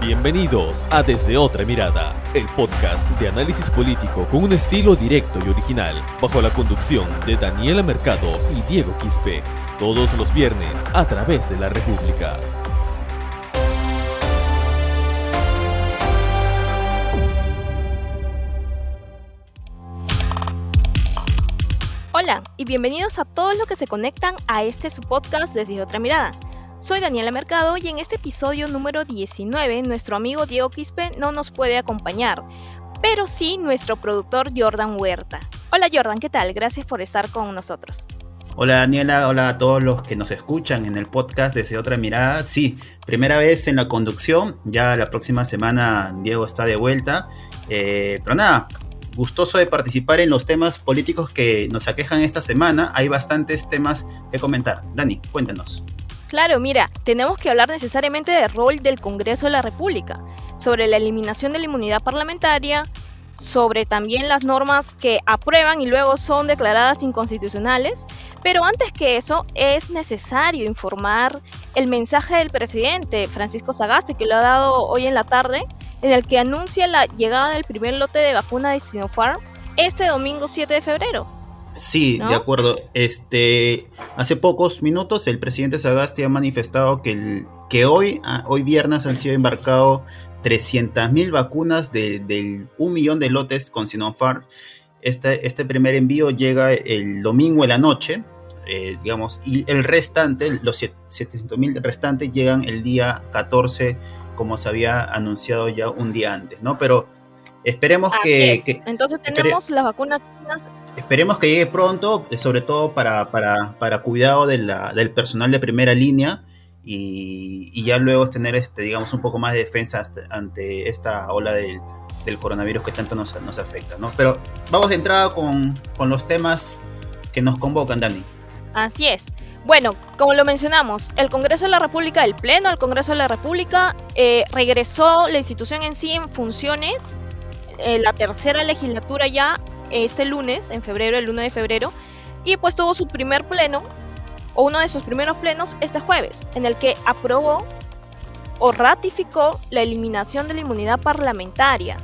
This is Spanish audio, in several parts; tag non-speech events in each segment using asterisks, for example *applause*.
Bienvenidos a Desde Otra Mirada, el podcast de análisis político con un estilo directo y original, bajo la conducción de Daniela Mercado y Diego Quispe, todos los viernes a través de la República. Hola y bienvenidos a todos los que se conectan a este su podcast desde otra mirada. Soy Daniela Mercado y en este episodio número 19 nuestro amigo Diego Quispe no nos puede acompañar, pero sí nuestro productor Jordan Huerta. Hola Jordan, ¿qué tal? Gracias por estar con nosotros. Hola Daniela, hola a todos los que nos escuchan en el podcast desde otra mirada. Sí, primera vez en la conducción, ya la próxima semana Diego está de vuelta. Eh, pero nada, gustoso de participar en los temas políticos que nos aquejan esta semana. Hay bastantes temas que comentar. Dani, cuéntanos. Claro, mira, tenemos que hablar necesariamente del rol del Congreso de la República, sobre la eliminación de la inmunidad parlamentaria, sobre también las normas que aprueban y luego son declaradas inconstitucionales, pero antes que eso es necesario informar el mensaje del presidente Francisco Sagasti que lo ha dado hoy en la tarde, en el que anuncia la llegada del primer lote de vacuna de Sinopharm este domingo 7 de febrero. Sí, de acuerdo. Este, hace pocos minutos el presidente Sagasti ha manifestado que, el, que hoy, ah, hoy viernes han sido embarcados 300.000 vacunas del de un millón de lotes con Sinopharm. Este, este primer envío llega el domingo en la noche, eh, digamos, y el restante, los 700.000 restantes llegan el día 14, como se había anunciado ya un día antes, ¿no? Pero esperemos que, que, Entonces tenemos las vacunas Esperemos que llegue pronto, eh, sobre todo para, para, cuidado de la, del personal de primera línea y, ya luego tener, este, digamos, un poco más de defensa ante esta ola del, coronavirus que tanto nos, nos, afecta, ¿no? Pero vamos de entrada con, los temas que nos convocan, Dani. Así es. Bueno, como lo mencionamos, el Congreso de la República, el Pleno del Congreso de la República, eh, regresó la institución en sí en funciones, eh, la tercera legislatura ya este lunes, en febrero, el 1 de febrero, y pues tuvo su primer pleno, o uno de sus primeros plenos, este jueves, en el que aprobó o ratificó la eliminación de la inmunidad parlamentaria,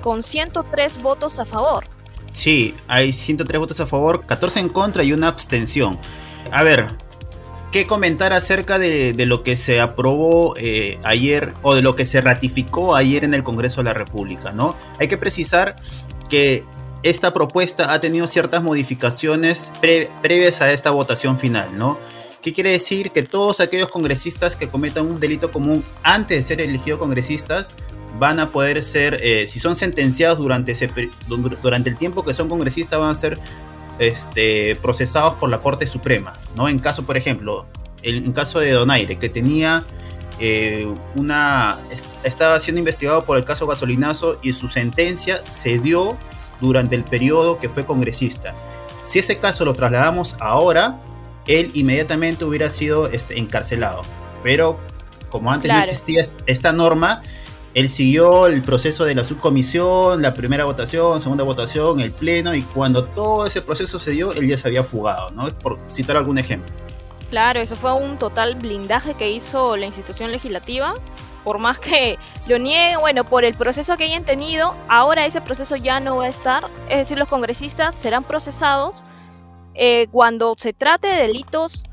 con 103 votos a favor. Sí, hay 103 votos a favor, 14 en contra y una abstención. A ver, ¿qué comentar acerca de, lo que se aprobó eh, ayer o de lo que se ratificó ayer en el Congreso de la República? ¿no? Hay que precisar que esta propuesta ha tenido ciertas modificaciones previas a esta votación final, ¿no? ¿Qué quiere decir? Que todos aquellos congresistas que cometan un delito común antes de ser elegidos congresistas van a poder ser, eh, si son sentenciados durante, ese, durante el tiempo que son congresistas, van a ser este, procesados por la Corte Suprema, ¿no? En caso, por ejemplo, en, caso de Donaire, que tenía eh, una, estaba siendo investigado por el caso gasolinazo y su sentencia se dio durante el periodo que fue congresista. Si ese caso lo trasladamos ahora, él inmediatamente hubiera sido este, encarcelado. Pero como antes no existía esta norma, él siguió el proceso de la subcomisión, la primera votación, segunda votación, el pleno, y cuando todo ese proceso se dio, él ya se había fugado, ¿no? Por citar algún ejemplo. Claro, eso fue un total blindaje que hizo la institución legislativa por más que lo niegue, bueno, por el proceso que hayan tenido, ahora ese proceso ya no va a estar. Es decir, los congresistas serán procesados eh, cuando se trate de delitos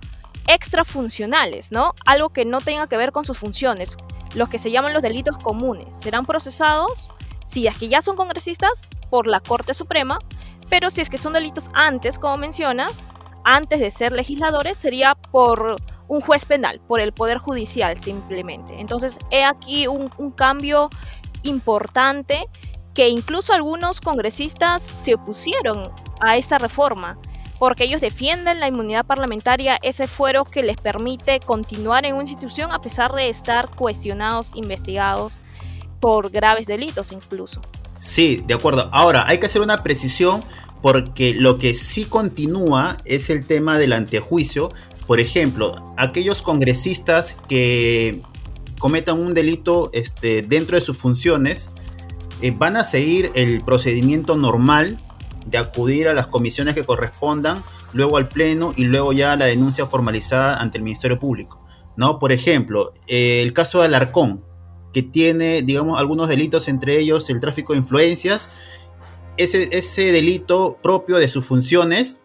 extrafuncionales, ¿no? Algo que no tenga que ver con sus funciones, los que se llaman los delitos comunes. Serán procesados, si es que ya son congresistas, por la Corte Suprema, pero si es que son delitos antes, como mencionas, antes de ser legisladores, sería por un juez penal, por el Poder Judicial simplemente. Entonces, he aquí un, cambio importante que incluso algunos congresistas se opusieron a esta reforma porque ellos defienden la inmunidad parlamentaria, ese fuero que les permite continuar en una institución a pesar de estar cuestionados, investigados por graves delitos incluso. Sí, de acuerdo. Ahora, hay que hacer una precisión porque lo que sí continúa es el tema del antejuicio, por ejemplo, aquellos congresistas que cometan un delito este, dentro de sus funciones eh, van a seguir el procedimiento normal de acudir a las comisiones que correspondan, luego al Pleno y luego ya la denuncia formalizada ante el Ministerio Público. ¿no? Por ejemplo, eh, el caso de Alarcón. que tiene, digamos, algunos delitos, entre ellos el tráfico de influencias. Ese delito propio de sus funciones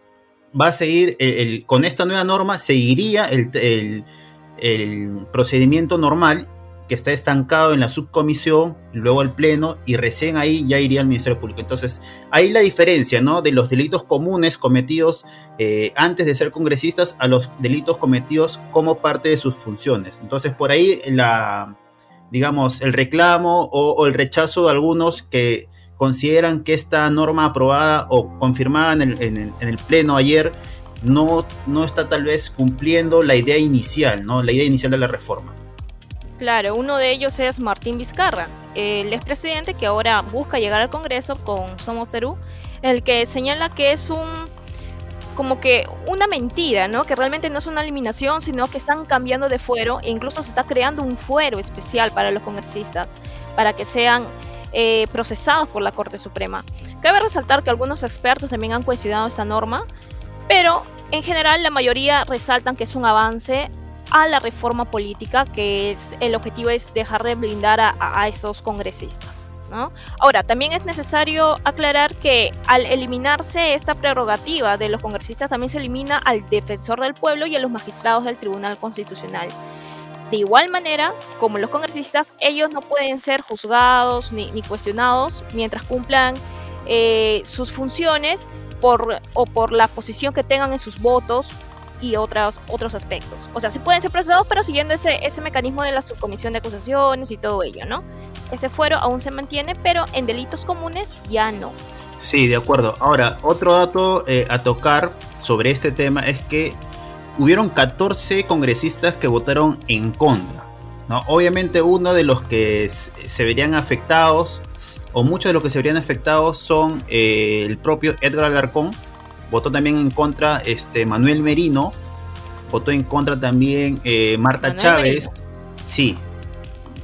va a seguir, con esta nueva norma, seguiría el, procedimiento normal que está estancado en la subcomisión, luego al pleno y recién ahí ya iría al Ministerio Público. Entonces, ahí la diferencia, ¿no? De los delitos comunes cometidos eh, antes de ser congresistas a los delitos cometidos como parte de sus funciones. Entonces, por ahí la, digamos, el reclamo o el rechazo de algunos que consideran que esta norma aprobada o confirmada en el, en el, en el pleno ayer no, no está tal vez cumpliendo la idea inicial, ¿no? La idea inicial de la reforma. Claro, uno de ellos es Martín Vizcarra, el expresidente que ahora busca llegar al Congreso con Somos Perú, el que señala que es un como que una mentira, ¿no? Que realmente no es una eliminación, sino que están cambiando de fuero e incluso se está creando un fuero especial para los congresistas, para que sean eh, procesados por la Corte Suprema. Cabe resaltar que algunos expertos también han cuestionado esta norma, pero en general la mayoría resaltan que es un avance a la reforma política, que es el objetivo es dejar de blindar a, a estos congresistas. ¿no? Ahora, también es necesario aclarar que al eliminarse esta prerrogativa de los congresistas, también se elimina al defensor del pueblo y a los magistrados del Tribunal Constitucional. De igual manera, como los congresistas, ellos no pueden ser juzgados ni, cuestionados mientras cumplan eh, sus funciones o por la posición que tengan en sus votos y otros, otros aspectos. O sea, sí pueden ser procesados, pero siguiendo ese, ese mecanismo de la subcomisión de acusaciones y todo ello, ¿no? Ese fuero aún se mantiene, pero en delitos comunes ya no. Sí, de acuerdo. Ahora, otro dato eh, a tocar sobre este tema es que hubieron 14 congresistas que votaron en contra. ¿no? Obviamente uno de los que se verían afectados, o muchos de los que se verían afectados son eh, el propio Edgar Alarcón, votó también en contra este, Manuel Merino, votó en contra también eh, Marta Manuel Chávez, Merino. sí,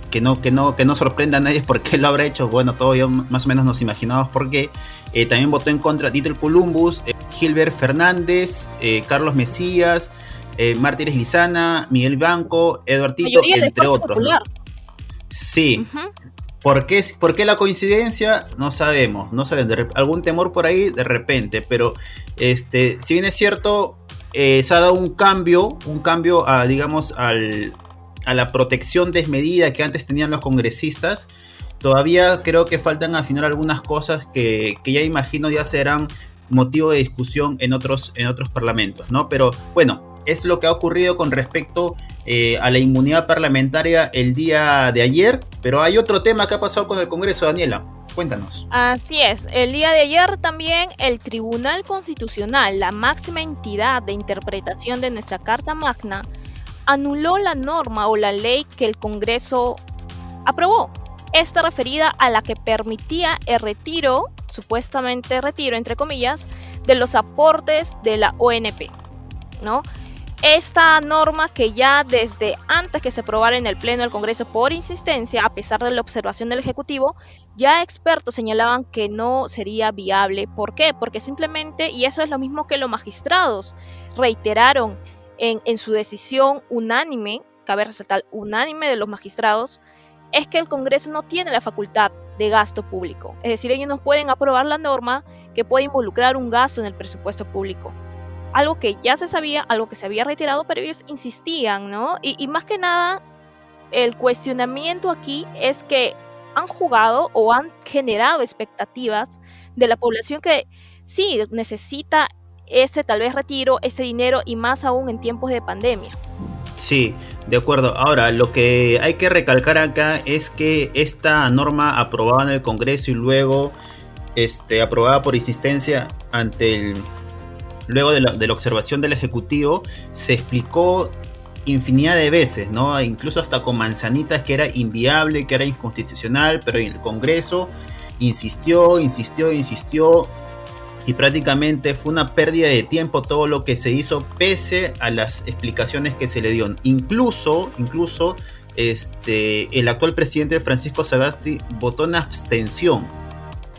que no, que, no, que no sorprenda a nadie por qué lo habrá hecho, bueno, todos yo más o menos nos imaginamos por qué. Eh, también votó en contra Dieter Columbus, eh, Gilbert Fernández, eh, Carlos Mesías, eh, Mártires Lizana, Miguel Banco, Eduardo Tito, entre otros. ¿no? Sí. Uh -huh. ¿Por qué, ¿Por qué, la coincidencia? No sabemos, no sabemos. algún temor por ahí de repente, pero este, si bien es cierto, se ha dado un cambio, un cambio a, digamos, al, a la protección desmedida que antes tenían los congresistas. Todavía creo que faltan afinar algunas cosas que, que ya imagino ya serán motivo de discusión en otros, en otros parlamentos, ¿no? Pero bueno, es lo que ha ocurrido con respecto eh, a la inmunidad parlamentaria el día de ayer, pero hay otro tema que ha pasado con el Congreso, Daniela. Cuéntanos. Así es, el día de ayer también el Tribunal Constitucional, la máxima entidad de interpretación de nuestra Carta Magna, anuló la norma o la ley que el Congreso aprobó. Esta referida a la que permitía el retiro, supuestamente retiro entre comillas, de los aportes de la ONP, ¿no? esta norma que ya desde antes que se aprobara en el Pleno del Congreso por insistencia, a pesar de la observación del Ejecutivo, ya expertos señalaban que no sería viable. ¿Por qué? Porque simplemente, y eso es lo mismo que los magistrados reiteraron en, en su decisión unánime, cabe resaltar unánime de los magistrados, es que el Congreso no tiene la facultad de gasto público. Es decir, ellos no pueden aprobar la norma que puede involucrar un gasto en el presupuesto público algo que ya se sabía, algo que se había retirado, pero ellos insistían, ¿no? Y, y, más que nada, el cuestionamiento aquí es que han jugado o han generado expectativas de la población que sí necesita ese tal vez retiro, ese dinero y más aún en tiempos de pandemia. Sí, de acuerdo. Ahora, lo que hay que recalcar acá es que esta norma aprobada en el Congreso y luego este, aprobada por insistencia ante el luego de la, de la, observación del Ejecutivo, se explicó infinidad de veces, ¿no? Incluso hasta con manzanitas que era inviable, que era inconstitucional, pero el Congreso insistió, insistió, insistió, y prácticamente fue una pérdida de tiempo todo lo que se hizo, pese a las explicaciones que se le dieron. Incluso, incluso, este, el actual presidente Francisco Sagasti votó en abstención.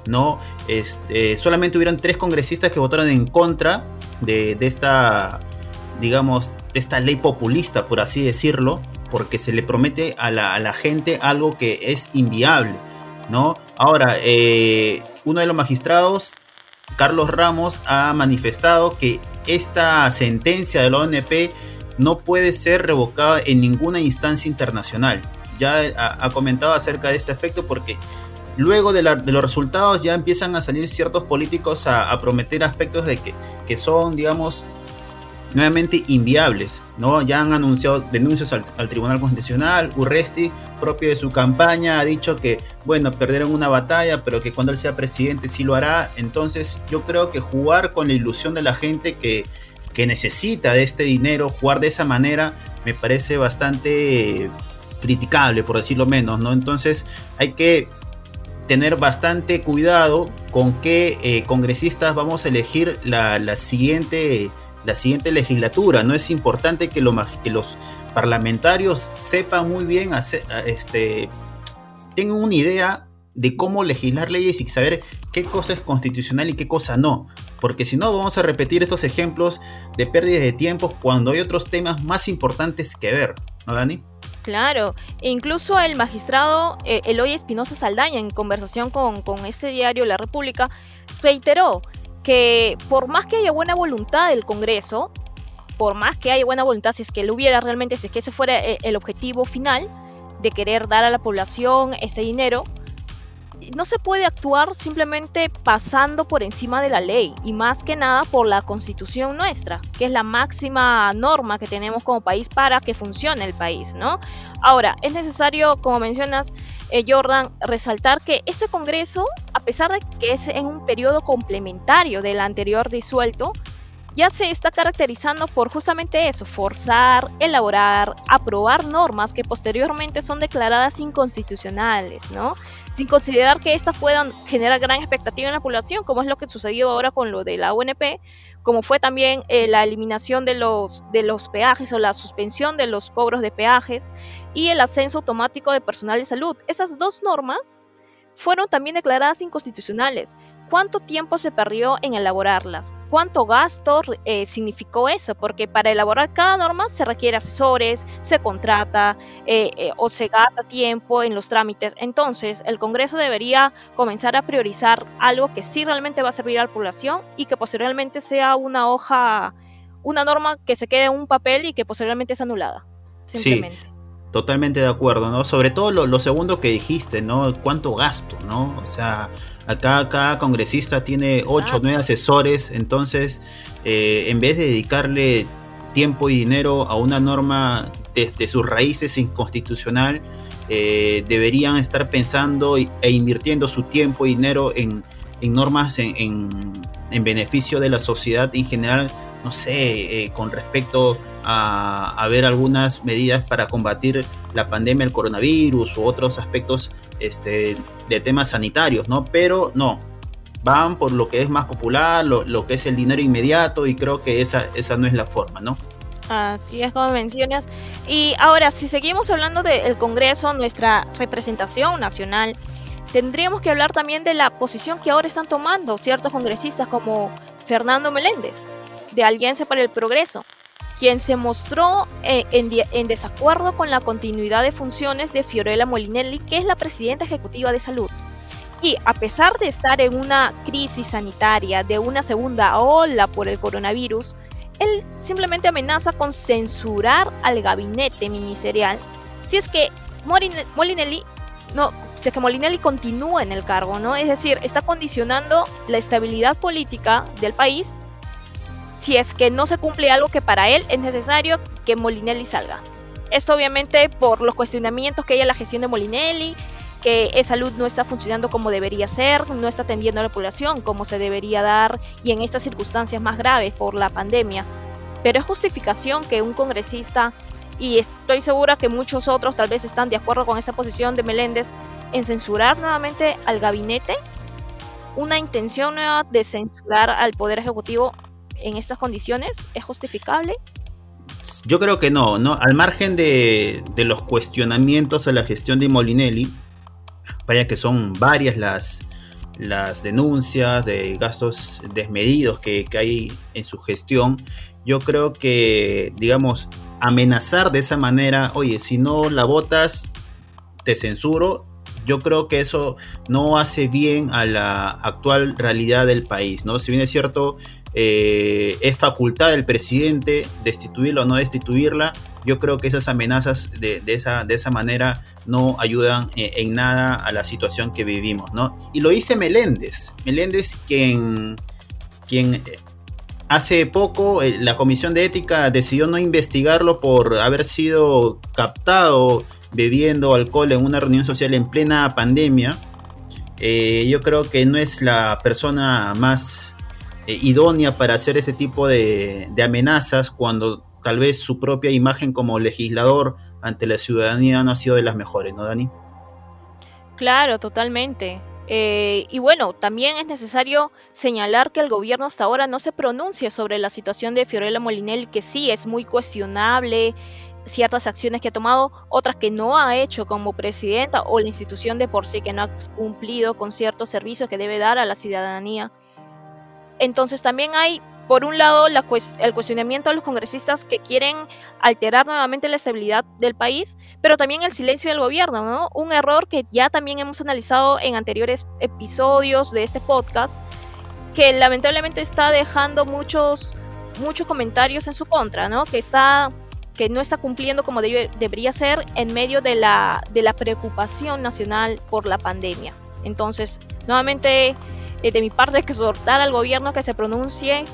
¿no? Este, solamente hubieron tres congresistas que votaron en contra de, de, esta, digamos, de esta ley populista, por así decirlo, porque se le promete a la, gente algo que es inviable, ¿no? Ahora, eh, uno de los magistrados, Carlos Ramos, ha manifestado que esta sentencia de la ONP no puede ser revocada en ninguna instancia internacional. Ya ha, comentado acerca de este aspecto porque luego de, los resultados ya empiezan a salir ciertos políticos a, prometer aspectos de que, que son, digamos, nuevamente inviables, ¿no? Ya han anunciado denuncias al, Tribunal Constitucional, Urresti, propio de su campaña, ha dicho que, bueno, perderán una batalla, pero que cuando él sea presidente sí lo hará. Entonces, yo creo que jugar con la ilusión de la gente que, que necesita de este dinero, jugar de esa manera, me parece bastante criticable, por decirlo menos, ¿no? Entonces, hay que tener bastante cuidado con qué eh, congresistas vamos a elegir la, la siguiente la siguiente legislatura. No es importante que, lo, que los parlamentarios sepan muy bien, este, tengan una idea de cómo legislar leyes y saber qué cosa es constitucional y qué cosa no. Porque si no, vamos a repetir estos ejemplos de pérdidas de tiempo cuando hay otros temas más importantes que ver. ¿No, Dani? Claro, e incluso el magistrado eh, Eloy Espinosa Saldaña, en conversación con, con este diario La República, reiteró que por más que haya buena voluntad del Congreso, por más que haya buena voluntad, si es que lo hubiera realmente, si es que ese fuera eh, el objetivo final de querer dar a la población este dinero, no se puede actuar simplemente pasando por encima de la ley y más que nada por la constitución nuestra, que es la máxima norma que tenemos como país para que funcione el país, ¿no? Ahora, es necesario, como mencionas, eh, Jordan, resaltar que este Congreso, a pesar de que es en un periodo complementario del anterior disuelto, ya se está caracterizando por justamente eso, forzar, elaborar, aprobar normas que posteriormente son declaradas inconstitucionales, ¿no? Sin considerar que éstas puedan generar gran expectativa en la población, como es lo que sucedió ahora con lo de la UNP, como fue también eh, la eliminación de de los peajes o la suspensión de los cobros de peajes y el ascenso automático de personal de salud. Esas dos normas fueron también declaradas inconstitucionales, ¿Cuánto tiempo se perdió en elaborarlas? ¿Cuánto gasto eh, significó eso? Porque para elaborar cada norma se requiere asesores, se contrata eh, eh, o se gasta tiempo en los trámites. Entonces, el Congreso debería comenzar a priorizar algo que sí realmente va a servir a la población y que posteriormente sea una hoja, una norma que se quede en un papel y que posteriormente es anulada. Simplemente. Sí. Totalmente de acuerdo, ¿no? Sobre todo lo, lo segundo que dijiste, ¿no? ¿Cuánto gasto, ¿no? O sea, Acá cada congresista tiene 8 o 9 asesores, entonces eh, en vez de dedicarle tiempo y dinero a una norma desde sus raíces inconstitucional, eh, deberían estar pensando e invirtiendo su tiempo y dinero en, normas en, beneficio de la sociedad en general, no sé, eh, con respecto a, a, ver algunas medidas para combatir la pandemia del coronavirus u otros aspectos este, de temas sanitarios, ¿no? Pero no, van por lo que es más popular, lo, que es el dinero inmediato y creo que esa, esa no es la forma, ¿no? Así es como mencionas. Y ahora, si seguimos hablando del Congreso, nuestra representación nacional, tendríamos que hablar también de la posición que ahora están tomando ciertos congresistas como Fernando Meléndez, de Alianza para el Progreso, quien se mostró eh, en, desacuerdo con la continuidad de funciones de Fiorella Molinelli, que es la presidenta ejecutiva de salud. Y a pesar de estar en una crisis sanitaria de una segunda ola por el coronavirus, él simplemente amenaza con censurar al gabinete ministerial si es que Molinelli no, si es que Molinelli continúa en el cargo, ¿no? Es decir, está condicionando la estabilidad política del país si es que no se cumple algo que para él es necesario que Molinelli salga. Esto obviamente por los cuestionamientos que hay en la gestión de Molinelli, que esa salud no está funcionando como debería ser, no está atendiendo a la población como se debería dar y en estas circunstancias más graves por la pandemia. Pero es justificación que un congresista, y estoy segura que muchos otros tal vez están de acuerdo con esta posición de Meléndez, en censurar nuevamente al gabinete, una intención nueva de censurar al Poder Ejecutivo en estas condiciones? ¿Es justificable? Yo creo que no, ¿no? Al margen de, los cuestionamientos a la gestión de Molinelli, vaya que son varias las, las denuncias de gastos desmedidos que, hay en su gestión, yo creo que, digamos, amenazar de esa manera, oye, si no la votas, te censuro, yo creo que eso no hace bien a la actual realidad del país, ¿no? Si bien es cierto, eh, es facultad del presidente destituirla o no destituirla, yo creo que esas amenazas de, esa, de esa manera no ayudan eh, en nada a la situación que vivimos, ¿no? Y lo dice Meléndez, Meléndez quien, eh, hace poco la Comisión de Ética decidió no investigarlo por haber sido captado bebiendo alcohol en una reunión social en plena pandemia, yo creo que no es la persona más eh, idónea para hacer ese tipo de, amenazas cuando tal vez su propia imagen como legislador ante la ciudadanía no ha sido de las mejores, ¿no, Dani? Claro, totalmente. Eh, y bueno, también es necesario señalar que el gobierno hasta ahora no se pronuncia sobre la situación de Fiorella Molinelli, que sí es muy cuestionable, ciertas acciones que ha tomado, otras que no ha hecho como presidenta o la institución de por sí que no ha cumplido con ciertos servicios que debe dar a la ciudadanía. Entonces también hay, por un lado, el cuestionamiento a los congresistas que quieren alterar nuevamente la estabilidad del país, pero también el silencio del gobierno, ¿no? Un error que ya también hemos analizado en anteriores episodios de este podcast, que lamentablemente está dejando muchos, muchos comentarios en su contra, ¿no? Que está que no está cumpliendo como debería ser en medio de la, de la preocupación nacional por la pandemia. Entonces, nuevamente, eh, de mi parte, exhortar al gobierno que se pronuncie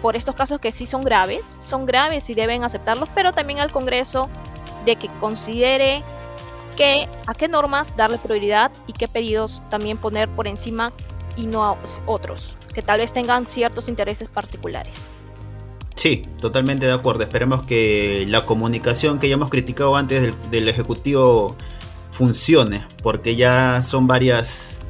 por estos casos que sí son graves, son graves y deben aceptarlos, pero también al Congreso de que considere que a qué normas darle prioridad y qué pedidos también poner por encima y no a otros, que tal vez tengan ciertos intereses particulares. Sí, totalmente de acuerdo. Esperemos que la comunicación que ya hemos criticado antes del, Ejecutivo funcione, porque ya son varias,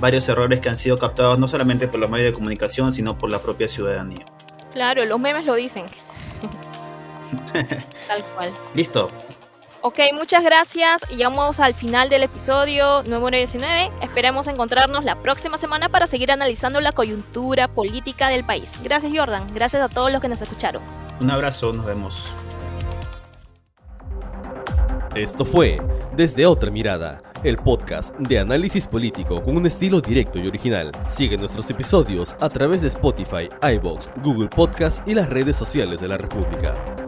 varios errores que han sido captados no solamente por los medios de comunicación, sino por la propia ciudadanía. Claro, los memes lo dicen. *laughs* Tal cual. Listo. Ok, muchas gracias. Y vamos al final del episodio número 19. Esperemos encontrarnos la próxima semana para seguir analizando la coyuntura política del país. Gracias Jordan, gracias a todos los que nos escucharon. Un abrazo, nos vemos. Esto fue Desde Otra Mirada, el podcast de análisis político con un estilo directo y original. Sigue nuestros episodios a través de Spotify, iBox, Google Podcast y las redes sociales de la República.